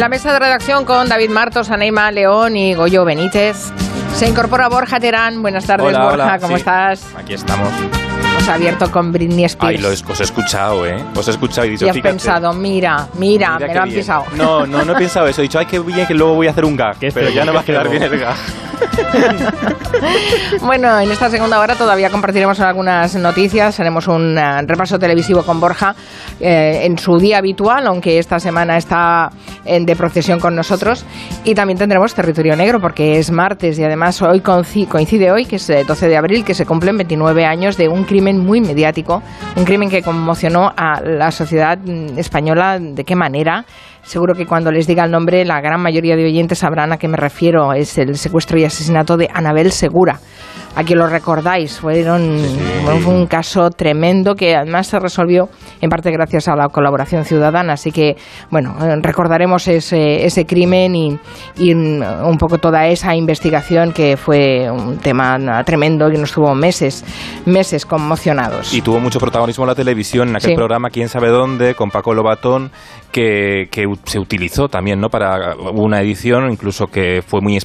En la mesa de redacción con David Martos, Aneima León y Goyo Benítez. Se incorpora Borja Terán. Buenas tardes, Hola, Borja. hola, ¿Cómo sí. estás? Aquí estamos. Hemos abierto con Britney Spears. Ay, lo, es- os he escuchado, ¿eh? Os he escuchado y dicho, y has fíjate, pensado, mira, mira, mira me lo han bien. pisado. No, no, no he pensado eso. He dicho, ay, qué bien que luego voy a hacer un gag. Pero ya no va a quedar bien el gag. Bueno, en esta segunda hora todavía compartiremos algunas noticias, haremos un eh, repaso televisivo con Borja eh, en su día habitual, aunque esta semana está en de procesión con nosotros. Y también tendremos Territorio Negro, porque es martes y además hoy coincide hoy, que es eh, 12 de abril, que se cumplen 29 años de un crimen muy mediático, un crimen que conmocionó a la sociedad mm, española. ¿De qué manera? Seguro que cuando les diga el nombre, la gran mayoría de oyentes sabrán a qué me refiero. Es el secuestro y asesinato de Anabel Segura. Aquí lo recordáis, fueron, fue un caso tremendo que además se resolvió en parte gracias a la colaboración ciudadana. Así que, bueno, eh, recordaremos ese, ese crimen y, y mm, un poco toda esa investigación que fue un tema tremendo que nos tuvo meses, meses conmocionados. Y tuvo mucho protagonismo la televisión, en aquel Sí. programa Quién sabe dónde, con Paco Lobatón, que, se utilizó también, ¿no? Para una edición, incluso que fue muy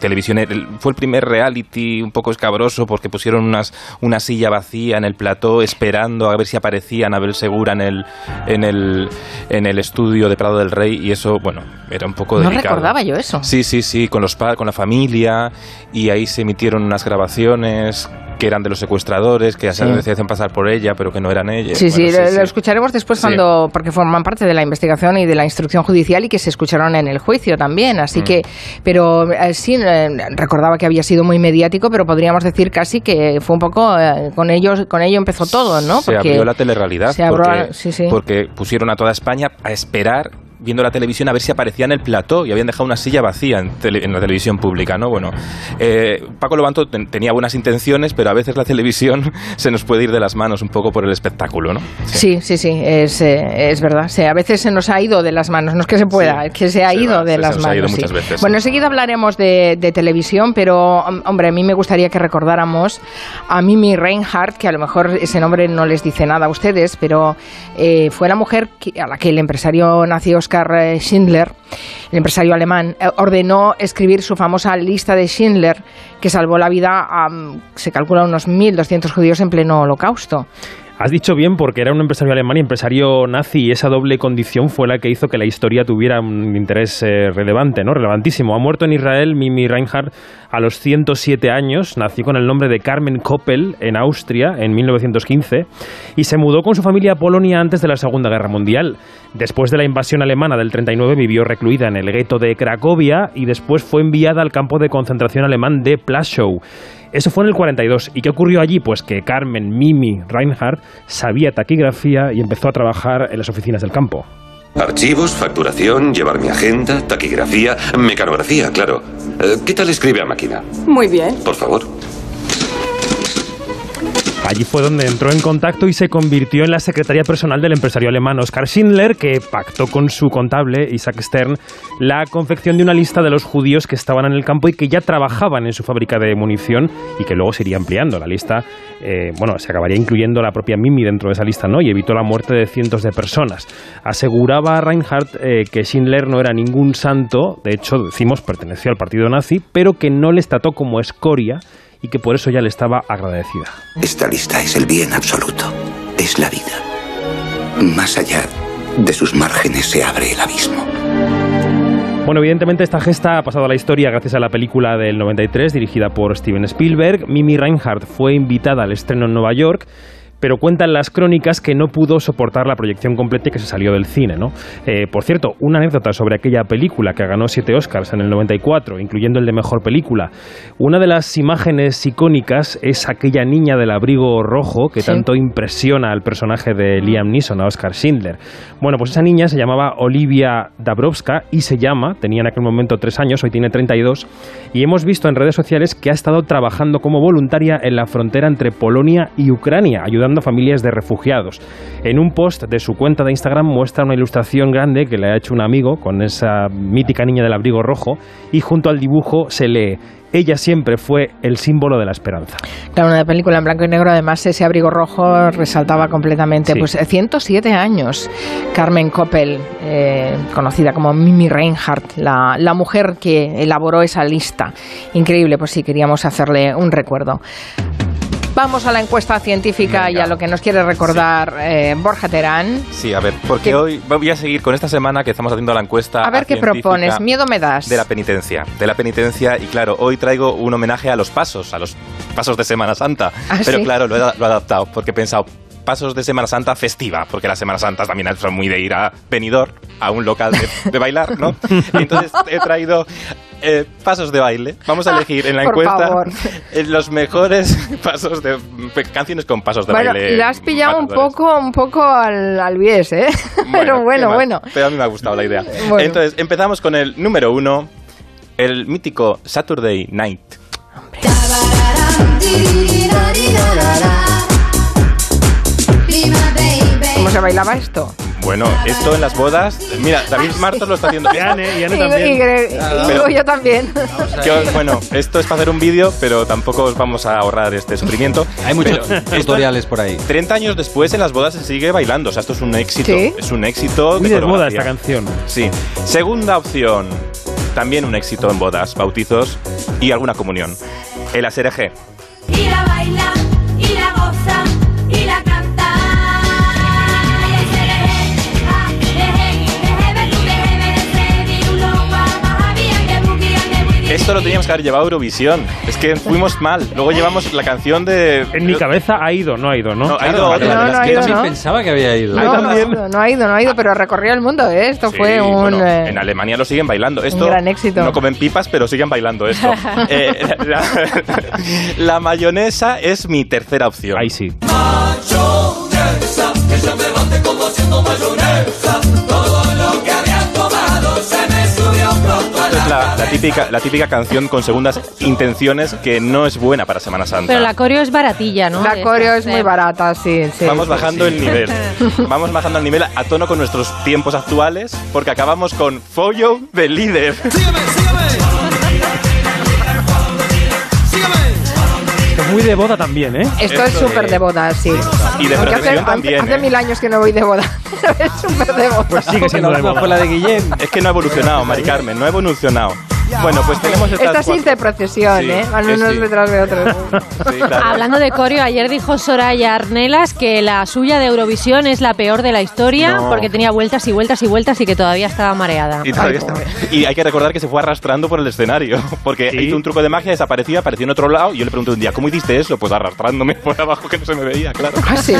televisión, el- fue el primer reality un poco escabroso porque pusieron unas, una silla vacía en el plató esperando a ver si aparecía Anabel Segura en el, en el, en el estudio de Prado del Rey y eso, bueno, era un poco no delicado. recordaba yo eso. Sí, sí, sí, con los con la familia y ahí se emitieron unas grabaciones que eran de los secuestradores, que Sí. se hacían pasar por ella, pero que no eran ellas. Sí, sí, lo, lo escucharemos después cuando, porque forman parte de la investigación y de la instrucción judicial y que se escucharon en el juicio también. Mm. Así que, pero eh, sí, eh, recordaba que había sido muy mediático, pero podríamos decir casi que fue un poco, eh, con ellos, con ello empezó todo, ¿no? Se abrió la telerrealidad se abrió- porque, sí, sí. porque pusieron a toda España a esperar viendo la televisión a ver si aparecía en el plató y habían dejado una silla vacía en, tele- en la televisión pública, ¿no? Bueno, eh, Paco Lobanto ten- tenía buenas intenciones, pero a veces la televisión se nos puede ir de las manos un poco por el espectáculo, ¿no? Sí, sí, sí, es, eh, es verdad. Sí, a veces se nos ha ido de las manos, no es que se pueda, Sí. es que se ha Se ido va, de se- las se nos ha manos. ido muchas veces, Bueno, enseguida hablaremos de, de televisión, pero hom- hombre, a mí me gustaría que recordáramos a Mimi Reinhardt, que a lo mejor ese nombre no les dice nada a ustedes, pero eh, fue la mujer que- a la que el empresario nazi Oskar eh, Schindler, el empresario alemán, eh, ordenó escribir su famosa lista de Schindler, que salvó la vida a, mm, se calcula, unos 1.200 judíos en pleno holocausto. Has dicho bien porque era un empresario alemán y empresario nazi y esa doble condición fue la que hizo que la historia tuviera un interés eh, relevante, ¿no? Relevantísimo. Ha muerto en Israel Mimi Reinhardt a los 107 años, nació con el nombre de Carmen Koppel en Austria en 1915 y se mudó con su familia a Polonia antes de la Segunda Guerra Mundial. Después de la invasión alemana del 39 vivió recluida en el gueto de Cracovia y después fue enviada al campo de concentración alemán de Plaszow. Eso fue en el 42. ¿Y qué ocurrió allí? Pues que Carmen Mimi Reinhardt sabía taquigrafía y empezó a trabajar en las oficinas del campo. Archivos, facturación, llevar mi agenda, taquigrafía, mecanografía, claro. Eh, ¿Qué tal escribe a máquina? Muy bien. Por favor. Allí fue donde entró en contacto y se convirtió en la secretaria personal del empresario alemán Oskar Schindler, que pactó con su contable Isaac Stern la confección de una lista de los judíos que estaban en el campo y que ya trabajaban en su fábrica de munición y que luego se iría ampliando. La lista, eh, bueno, se acabaría incluyendo la propia Mimi dentro de esa lista, ¿no? Y evitó la muerte de cientos de personas. Aseguraba Reinhardt eh, que Schindler no era ningún santo, de hecho, decimos, perteneció al partido nazi, pero que no les trató como escoria y que por eso ya le estaba agradecida. Esta lista es el bien absoluto. Es la vida. Más allá de sus márgenes se abre el abismo. Bueno, evidentemente esta gesta ha pasado a la historia gracias a la película del 93 dirigida por Steven Spielberg. Mimi Reinhardt fue invitada al estreno en Nueva York. Pero cuentan las crónicas que no pudo soportar la proyección completa y que se salió del cine, ¿no? Eh, por cierto, una anécdota sobre aquella película que ganó siete Oscars en el 94, incluyendo el de mejor película. Una de las imágenes icónicas es aquella niña del abrigo rojo que Sí. tanto impresiona al personaje de Liam Neeson, a Oscar Schindler. Bueno, pues esa niña se llamaba Olivia Dabrowska y se llama, tenía en aquel momento tres años, hoy tiene 32, y hemos visto en redes sociales que ha estado trabajando como voluntaria en la frontera entre Polonia y Ucrania, ayudando ayudando a familias de refugiados. En un post de su cuenta de Instagram muestra una ilustración grande que le ha hecho un amigo con esa mítica niña del abrigo rojo y junto al dibujo se lee ella siempre fue el símbolo de la esperanza. Claro, una película en blanco y negro, además ese abrigo rojo resaltaba completamente. Sí. Pues eh, 107 años, Carmen Coppel, eh, conocida como Mimi Reinhardt, la, la mujer que elaboró esa lista. Increíble, pues sí, queríamos hacerle un recuerdo. Vamos a la encuesta científica y a lo que nos quiere recordar eh, Borja Terán. Sí, a ver, porque ¿Qué? hoy voy a seguir con esta semana que estamos haciendo la encuesta. A ver qué propones. Miedo me das. De la penitencia. De la penitencia. Y claro, hoy traigo un homenaje a los pasos, a los pasos de Semana Santa. ¿Ah, Pero sí? claro, lo he, lo he adaptado porque he pensado. Pasos de Semana Santa festiva, porque las Semanas Santas también son muy de ir a venidor, a un local de, de bailar, ¿no? Entonces he traído eh, pasos de baile. Vamos a elegir en la Por encuesta favor. los mejores pasos de canciones con pasos de Bueno, baile. la has pillado un poco, un poco al, al bies, ¿eh? Pero bueno, bueno. Pero a mí me ha gustado la idea. Bueno. Entonces, empezamos con el número uno, el mítico Saturday Night. ¿Cómo se bailaba esto? Bueno, esto en las bodas. Mira, David Martos lo está haciendo. Y Anne, y Anne Y- también. y- y- Pero- digo yo también. Bueno, esto es para hacer un vídeo, pero tampoco os vamos a ahorrar este sufrimiento. Hay muchos Pero esto- tutoriales por ahí. 30 años después en las bodas se sigue bailando. O sea, esto es un éxito. ¿Sí? Es un éxito. Muy de moda esta canción. Sí. Segunda opción. También un éxito en bodas, bautizos y alguna comunión. El ASRG. Y la baila, Esto lo teníamos que haber llevado a Eurovisión. Es que fuimos mal. Luego llevamos la canción de. En mi cabeza ha ido, no ha ido, ¿no? No, ha ido otra. No, no que ido, También ¿no? pensaba que había ido. No, también. no, ha ido, no ha ido, pero recorrió el mundo, ¿eh? Esto Sí, fue un... bueno, eh, en Alemania lo siguen bailando. Esto un gran éxito. No comen pipas, pero siguen bailando esto. Eh, la, la mayonesa es mi tercera opción. Ahí sí. Esto es la, la típica, la típica canción con segundas intenciones que no es buena para Semana Santa. Pero la coreo es baratilla, ¿no? La coreo es muy eh, barata, sí, sí. Vamos bajando el nivel. Vamos bajando el nivel a tono con nuestros tiempos actuales, porque acabamos con Follow the Leader. Es muy de boda también, ¿eh? Esto es súper de- de boda, sí. Y de Aunque hace, procesión también, hace ¿eh? mil años que no voy de boda. es súper de boda. Pues sigue siendo de boda. la de Guillem. Es que no ha evolucionado, Mari Carmen, no ha evolucionado. Bueno, pues tenemos estas Esta sí de procesión, Sí, ¿eh? Van unos sí. detrás de otros. Sí, claro. Hablando de coreo, ayer dijo Soraya Arnelas que la suya de Eurovisión es la peor de la historia No. porque tenía vueltas y vueltas y vueltas y que todavía estaba mareada. Y, todavía Ay, está- y hay que recordar que se fue arrastrando por el escenario, porque Sí. hizo un truco de magia, desaparecía, apareció en otro lado, y yo le pregunté un día, ¿cómo hiciste eso? Pues arrastrándome por abajo que no se me veía, claro. ¿Ah, sí?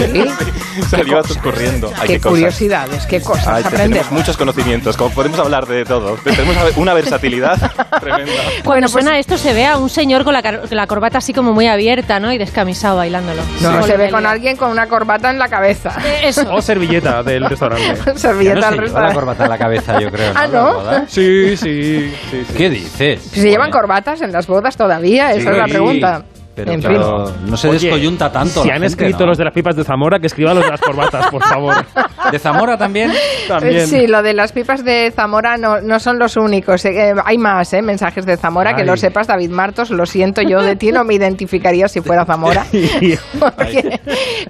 Salió corriendo. Ay, Qué cosas. curiosidades, qué cosas Ay, te- aprender. tenemos muchos conocimientos, como podemos hablar de todo. Tenemos una versatilidad tremenda. Cuando Bueno, pues- suena esto se ve a un señor con la, corbata así como muy abierta, ¿no? Y descamisado bailándolo. No, Con se ve con alguien con una corbata en la cabeza. Eh, Eso. O servilleta del restaurante. Servilleta no al se lleva la restaurante. corbata en la cabeza, yo creo. Ah, ¿no? Sí, sí, sí. sí. ¿Qué dices? Si se llevan corbatas en las bodas todavía, esa es la pregunta. Pero, en fin. no se Oye, descoyunta tanto. Si la han gente, escrito ¿no? los de las pipas de Zamora, que escriban los de las corbatas, por favor. ¿De Zamora también? También. Sí, lo de las pipas de Zamora no, no son los únicos. eh, hay más eh, mensajes de Zamora, que Ay. lo sepas, David Martos. Lo siento, yo de ti no me identificaría si fuera Zamora. Porque-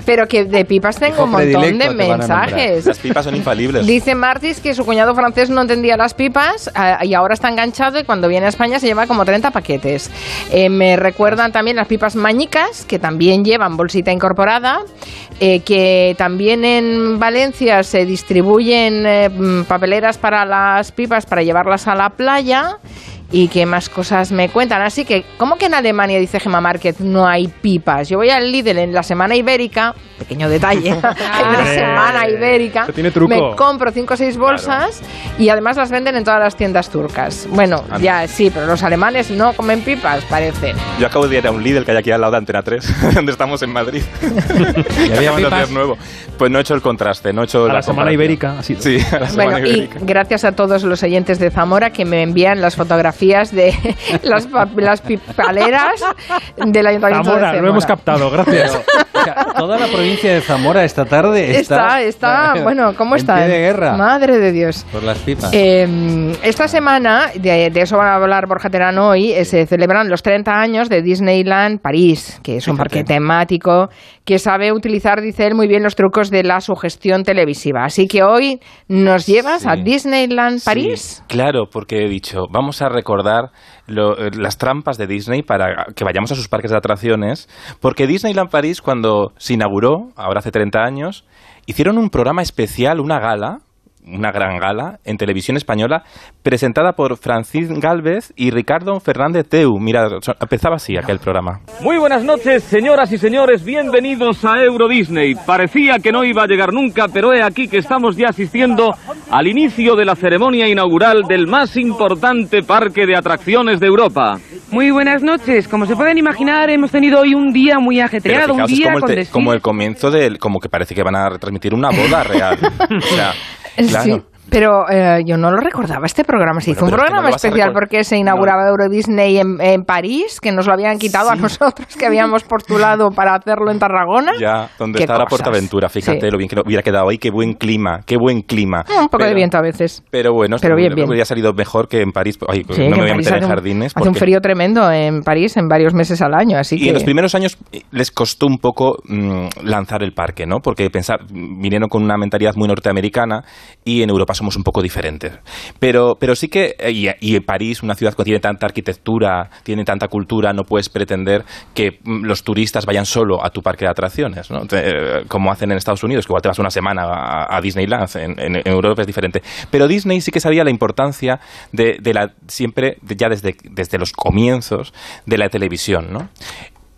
pero que de pipas tengo Hijo un montón de mensajes. Las pipas son infalibles. Dice Martis que su cuñado francés no entendía las pipas ah, y ahora está enganchado y cuando viene a España se lleva como 30 paquetes. Eh, me recuerdan también las pipas mañicas, que también llevan bolsita incorporada, eh, que también en Valencia se distribuyen eh, papeleras para las pipas para llevarlas a la playa. Y qué más cosas me cuentan. Así que, ¿cómo que en Alemania, dice Gemma Márquez, no hay pipas? Yo voy al Lidl en la semana ibérica, pequeño detalle, en la semana ibérica, tiene truco. me compro 5 o 6 bolsas y además las venden en todas las tiendas turcas. Bueno, Anda. ya sí, pero los alemanes no comen pipas, parece. Yo acabo de ir a un Lidl que hay aquí al lado de Antena 3, donde estamos en Madrid. ¿Y había pipas? nuevo. Pues no he hecho el contraste, no he hecho A la semana comparación. ibérica, así. Sí, a la semana Bueno, y ibérica. gracias a todos los oyentes de Zamora que me envían las fotografías fotografías de las, las pipaleras del Ayuntamiento de Zamora, lo Zamora. hemos captado, gracias. O sea, toda la provincia de Zamora esta tarde Está, está... está, bueno, ¿cómo en está? pie de guerra. Madre de Dios. Por las pipas. Eh, esta semana, de, de eso va a hablar Borja Terano hoy, eh, se celebran los 30 años de Disneyland París, que es un Fíjate. parque temático que sabe utilizar, dice él, muy bien los trucos de la sugestión televisiva. Así que hoy nos llevas Sí. a Disneyland París. Sí, claro, porque he dicho, vamos a recordar lo- eh, las trampas de Disney para que vayamos a sus parques de atracciones, porque Disneyland París cuando se inauguró, ahora hace 30 años, hicieron un programa especial, una gala, una gran gala en televisión española, presentada por Francis Galvez y Ricardo Fernández Teu. Mira, empezaba así aquel programa. Muy buenas noches, señoras y señores, bienvenidos a Euro Disney. Parecía que no iba a llegar nunca, pero he aquí que estamos ya asistiendo al inicio de la ceremonia inaugural del más importante parque de atracciones de Europa. Muy buenas noches. Como se pueden imaginar, hemos tenido hoy un día muy ajetreado, un día como el, con como el comienzo del, como que parece que van a retransmitir una boda real. O sea, claro. Sí, pero eh, yo no lo recordaba este programa. Se hizo un pero es que no programa a especial porque se inauguraba Euro Disney en, en París, que nos lo habían quitado a nosotros, que habíamos postulado para hacerlo en Tarragona. Ya, donde está la cosas. Portaventura, fíjate Sí. lo bien que hubiera quedado ahí, qué buen clima, qué buen clima. Eh, Un poco de Pero- viento a veces. Pero bueno, Pero bien, bien. hubiera salido mejor que en París. Ay, Sí, no me voy a meter en un- jardines. Hace un porque- frío tremendo en París en varios meses al año, así y que... en los primeros años eh, les costó un poco mm, lanzar el parque, ¿no? Porque pensar, vinieron con una mentalidad muy norteamericana y en Europa somos un poco diferentes. Pero, pero sí que, eh, y, París, una ciudad que tiene tanta arquitectura, tiene tanta cultura, no puedes pretender que mm, los turistas vayan solo a tu parque de atracciones, ¿no? Eh, como hacen en Estados Unidos, que igual te vas una semana a, Disneyland, en, Europa es diferente. Pero Disney sí que sabía la importancia de, la, siempre, ya desde, desde los comienzos, de la televisión, ¿no?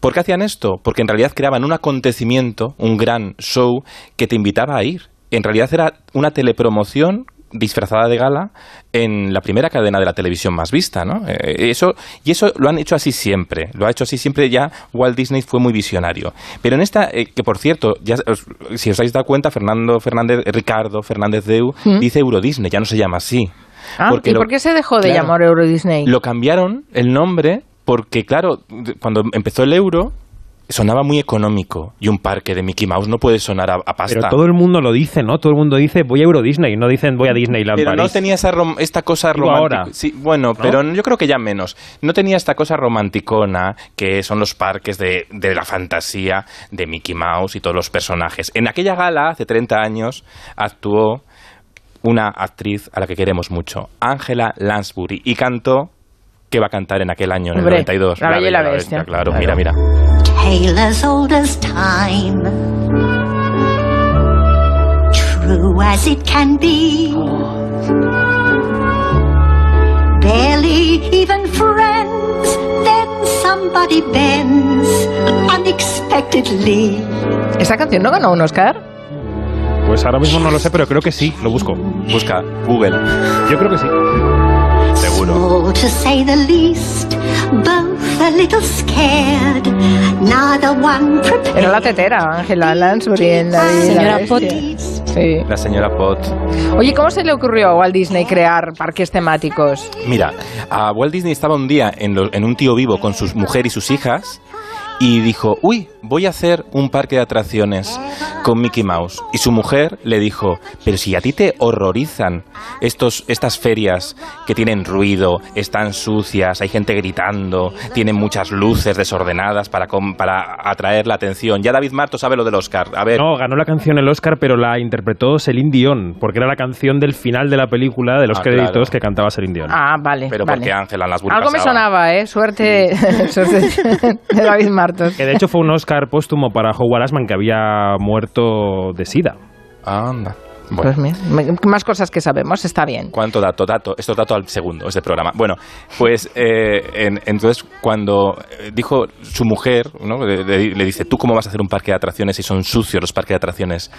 ¿Por qué hacían esto? Porque en realidad creaban un acontecimiento, un gran show que te invitaba a ir. En realidad era una telepromoción disfrazada de gala en la primera cadena de la televisión más vista, ¿no? Eh, eso, y eso lo han hecho así siempre, lo ha hecho así siempre ya Walt Disney fue muy visionario. Pero en esta, eh, que por cierto, ya os- si os habéis dado cuenta, Fernando Fernández, Ricardo Fernández Deu dice Euro Disney, ya no se llama así. Ah, ¿Y lo- por qué se dejó de Claro. llamar Euro Disney? lo cambiaron el nombre porque, claro, cuando empezó el euro sonaba muy económico y un parque de Mickey Mouse no puede sonar a, a pasta. Pero todo el mundo lo dice, ¿no? Todo el mundo dice voy a Euro Disney, no dicen voy a Disneyland Pero no tenía esa rom- esta cosa romántica. ahora. Sí, bueno, pero yo creo que ya menos. No tenía esta cosa romanticona que son los parques de, de la fantasía de Mickey Mouse y todos los personajes. En aquella gala, hace 30 años, actuó una actriz a la que queremos mucho, Angela Lansbury, y cantó que va a cantar en aquel año, en Hombre, el 92. La Bella y la Bestia. claro, Claro. mira, mira. Tale as old as time. True as it can be. Barely even friends. Then somebody bends unexpectedly. ¿Esta canción no ganó un Oscar? Pues ahora mismo no lo sé, pero creo que sí, lo busco. Busca Google. Yo creo que sí. Seguro. Small to say the least. Both a little scared. Neither one prepared. Era la tetera, Ángela Lansbury en la y la Señora Bestia. Sí. La señora Pot. Oye, ¿cómo se le ocurrió a Walt Disney crear parques temáticos? Mira, a Walt Disney estaba un día en, lo- en un tío vivo con su mujer y sus hijas y dijo, uy, voy a hacer un parque de atracciones con Mickey Mouse. Y su mujer le dijo, pero si a ti te horrorizan estos, estas ferias que tienen ruido, están sucias, hay gente gritando, tienen muchas luces desordenadas para, com- para atraer la atención. Ya David Marto sabe lo del Oscar. A ver, No, ganó la canción el Oscar, pero la interpretó Celine Dion, porque era la canción del final de la película, de los Ah, créditos claro. que cantaba Celine Dion. Ah, vale. pero vale. porque Ángela Lansbury Algo me sonaba, ¿eh? Suerte, suerte de David Martos. Que de hecho fue un Oscar póstumo para Howard Ashman, que había muerto de sida. Anda. Bueno. Pues mira, me- más cosas que sabemos, está bien. ¿Cuánto dato? Dato. Esto es dato al segundo, este programa. Bueno, pues eh, en- entonces cuando eh, dijo su mujer, ¿no? le, le- le dice, ¿tú cómo vas a hacer un parque de atracciones si son sucios los parques de atracciones?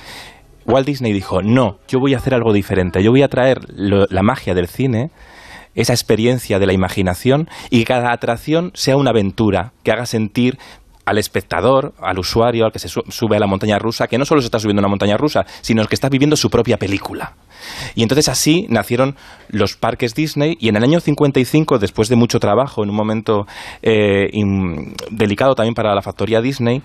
Walt Disney dijo, no, yo voy a hacer algo diferente. Yo voy a traer lo- la magia del cine, esa experiencia de la imaginación y que cada atracción sea una aventura, que haga sentir al espectador, al usuario, al que se su- sube a la montaña rusa, que no solo se está subiendo una montaña rusa, sino que está viviendo su propia película. Y entonces así nacieron los parques Disney y en el año 55, después de mucho trabajo, en un momento eh, delicado también para la factoría Disney,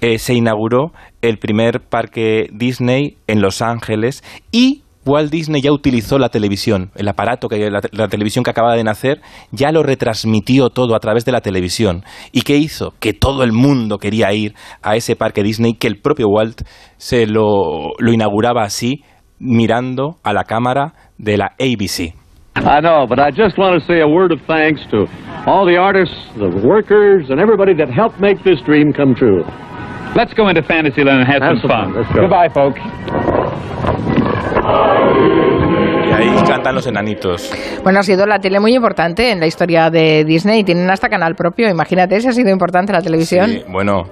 eh, se inauguró el primer parque Disney en Los Ángeles y Walt Disney ya utilizó la televisión, el aparato, que la, la televisión que acaba de nacer, ya lo retransmitió todo a través de la televisión. ¿Y qué hizo? Que todo el mundo quería ir a ese parque Disney, que el propio Walt se lo, lo inauguraba así, mirando a la cámara de la ABC. I know, but I just want to say a word of thanks to all the artists, the workers, and everybody that helped make this dream come true. Let's go into Fantasyland and have, Have some some fun. fun. Let's go. Goodbye, folks. Y ahí cantan los enanitos. Bueno, ha sido la tele muy importante en la historia de Disney. Tienen hasta canal propio. Imagínate si ha sido importante la televisión. Sí, bueno,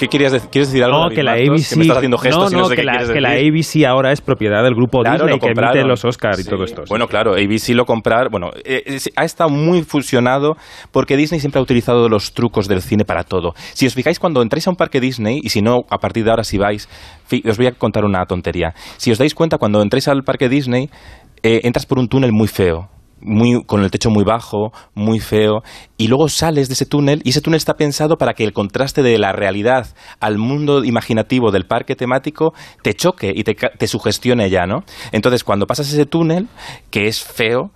¿qué querías decir? ¿Quieres decir algo? No, David que la? ABC. Que me estás haciendo gestos no, y no no, sé que, qué la, quieres que la decir. ABC ahora es propiedad del grupo Claro, Disney que emite los Oscars y Sí. todo esto. Bueno, claro, ABC lo comprar, bueno, eh, es- ha estado muy fusionado porque Disney siempre ha utilizado los trucos del cine para todo. Si os fijáis cuando entráis a un parque Disney, y si no, a partir de ahora si vais, os voy a contar una tontería. Si os dais cuenta, cuando entráis al parque Disney, eh, entras por un túnel muy feo. Muy, con el techo muy bajo, muy feo, y luego sales de ese túnel, y ese túnel está pensado para que el contraste de la realidad al mundo imaginativo del parque temático te choque y te, te sugestione ya, ¿no? Entonces, cuando pasas ese túnel, que es feo,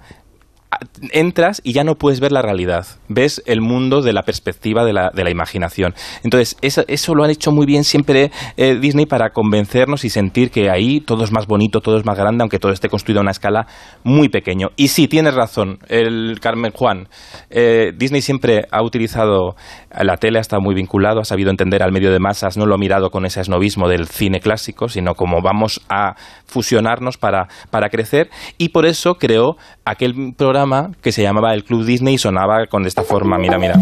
entras y ya no puedes ver la realidad. Ves el mundo de la perspectiva de la, de la imaginación. Entonces, eso, eso lo han hecho muy bien siempre eh, Disney para convencernos y sentir que ahí todo es más bonito, todo es más grande, aunque todo esté construido a una escala muy pequeño. Y sí, tienes razón, el Carmen Juan. eh, Disney siempre ha utilizado la tele, ha estado muy vinculado, ha sabido entender al medio de masas, no lo ha mirado con ese esnovismo del cine clásico, sino como vamos a fusionarnos para, para crecer. Y por eso creó aquel programa que se llamaba El Club Disney y sonaba con esta forma. Mira, mira.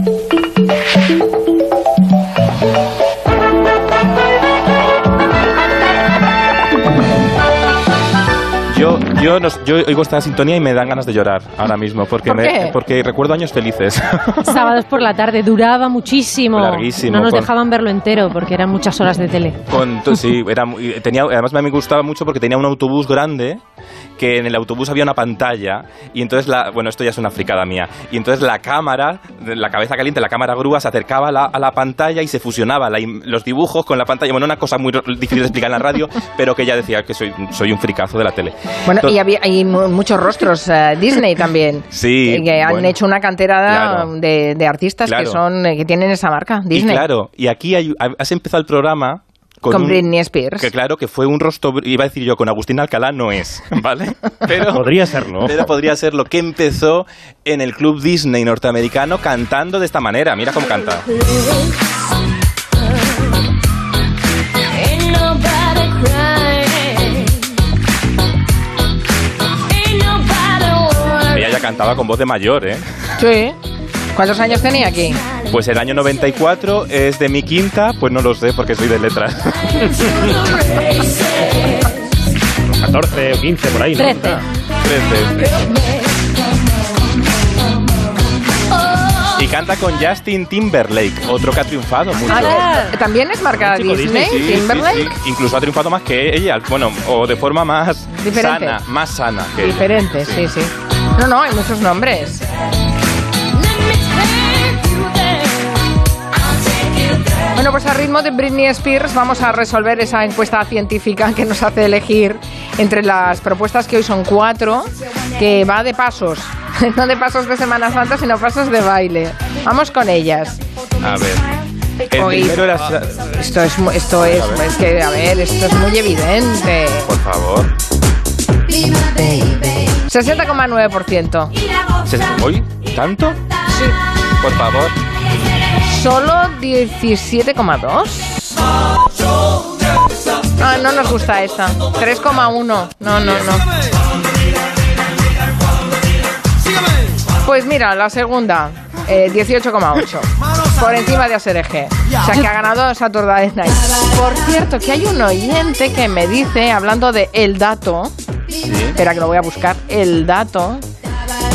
Yo, yo, nos- yo oigo esta sintonía y me dan ganas de llorar ahora mismo porque, ¿Por me- porque recuerdo años felices. Sábados por la tarde, duraba muchísimo. Larguísimo, No nos con- dejaban verlo entero porque eran muchas horas de tele. Con, sí, era tenía, además me gustaba mucho porque tenía un autobús grande que en el autobús había una pantalla y entonces la, bueno esto ya es una fricada mía y entonces la cámara la cabeza caliente la cámara grúa se acercaba a la, a la pantalla y se fusionaba la los dibujos con la pantalla bueno una cosa muy difícil de explicar en la radio pero que ella decía que soy soy un fricazo de la tele Bueno, Entonces- y había, hay mu- muchos rostros eh, Disney también. Sí, que han bueno. hecho una cantera Claro. de, de artistas que Claro. son eh, que tienen esa marca, Disney. Y claro, y aquí hay- has empezado el programa Con un- Britney Spears. Que claro, que fue un rostro, iba a decir yo, con Agustín Alcalá no es, ¿vale? Pero, Podría serlo. pero podría ser lo que empezó en el club Disney norteamericano cantando de esta manera. Mira cómo canta. Ella ya cantaba con voz de mayor, ¿eh? Sí. ¿Cuántos años tenía aquí? Pues el año 94 es de mi quinta, pues no lo sé porque soy de letras. 14 o 15 por ahí, ¿no? Trece. Y canta con Justin Timberlake, otro que ha triunfado mucho. Ah, ¿También es marca Disney, sí, Timberlake? sí. Incluso ha triunfado más que ella, bueno, o de forma más Diferente. sana, más sana que ella. Diferente, sí, sí. No, no, hay muchos nombres. Bueno, pues a ritmo de Britney Spears vamos a resolver esa encuesta científica que nos hace elegir entre las propuestas que hoy son cuatro, que va de pasos, no de pasos de Semana Santa, sino pasos de baile. Vamos con ellas. A ver. Hoy- era... Esto es, esto es, es que, a ver, esto es muy evidente. Por favor. 60,9%. ¿Se- ¿Hoy? ¿Tanto? Sí. Por favor. Solo 17,2. Ah, no nos gusta esta. 3,1. No, no, no. Pues mira, la segunda, eh, 18,8. Por encima de ASRG. O sea, que ha ganado Saturday Night. Por cierto, que hay un oyente que me dice, hablando de el dato, espera que lo voy a buscar, el dato,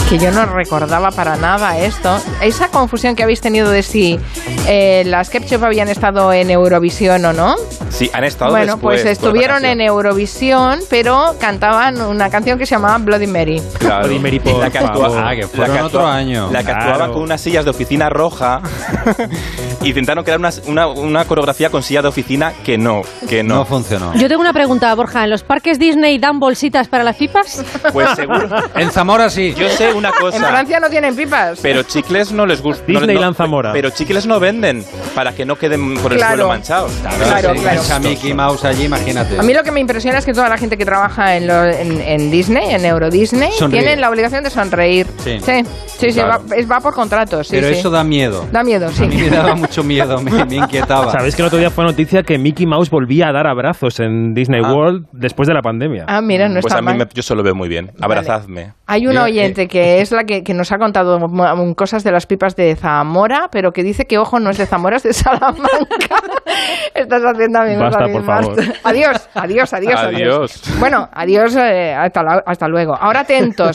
que yo no recordaba para nada esto. Esa confusión que habéis tenido de si eh, las Ketchup habían estado en Eurovisión o no. Sí, han estado Bueno, después, pues estuvieron en Eurovisión, pero cantaban una canción que se llamaba Bloody Mary. Claro. Bloody Mary, por la que actua- favor. Ah, que la que otro año. La que Claro. actuaba con unas sillas de oficina roja intentaron crear una, una, una coreografía con silla de oficina que no, que no. No funcionó. Yo tengo una pregunta, Borja. ¿En los parques Disney dan bolsitas para las pipas? Pues seguro. En Zamora sí. Yo sé una En cosa. Francia no tienen pipas. Pero chicles no les gusta. Disneyland Zamora. Pero chicles no venden para que no queden por el Claro. suelo manchados. Claro, Si claro. ves a Mickey Mouse allí, imagínate. A mí lo que me impresiona es que toda la gente que trabaja en, lo- en, en Disney, en Euro Disney, Sonríe. tienen la obligación de sonreír. Sí. sí, sí, sí, Claro. va, es- va por contrato. Sí, Pero sí. eso da miedo. Da miedo, sí. A mí me daba mucho miedo, me, me inquietaba. ¿Sabéis que el otro día fue noticia que Mickey Mouse volvía a dar abrazos en Disney Ah. World después de la pandemia? Ah, mira, no Pues está a mí mal. me- yo solo veo muy bien. Abrazadme. Hay una Yo, oyente eh, que es la que, que nos ha contado mm, cosas de las pipas de Zamora, pero que dice que, ojo, no es de Zamora, es de Salamanca. Estás haciendo amigos Basta, a mi por favor. Adiós, adiós, adiós, Adiós. Bueno, adiós, eh, hasta, la- hasta luego. Ahora atentos,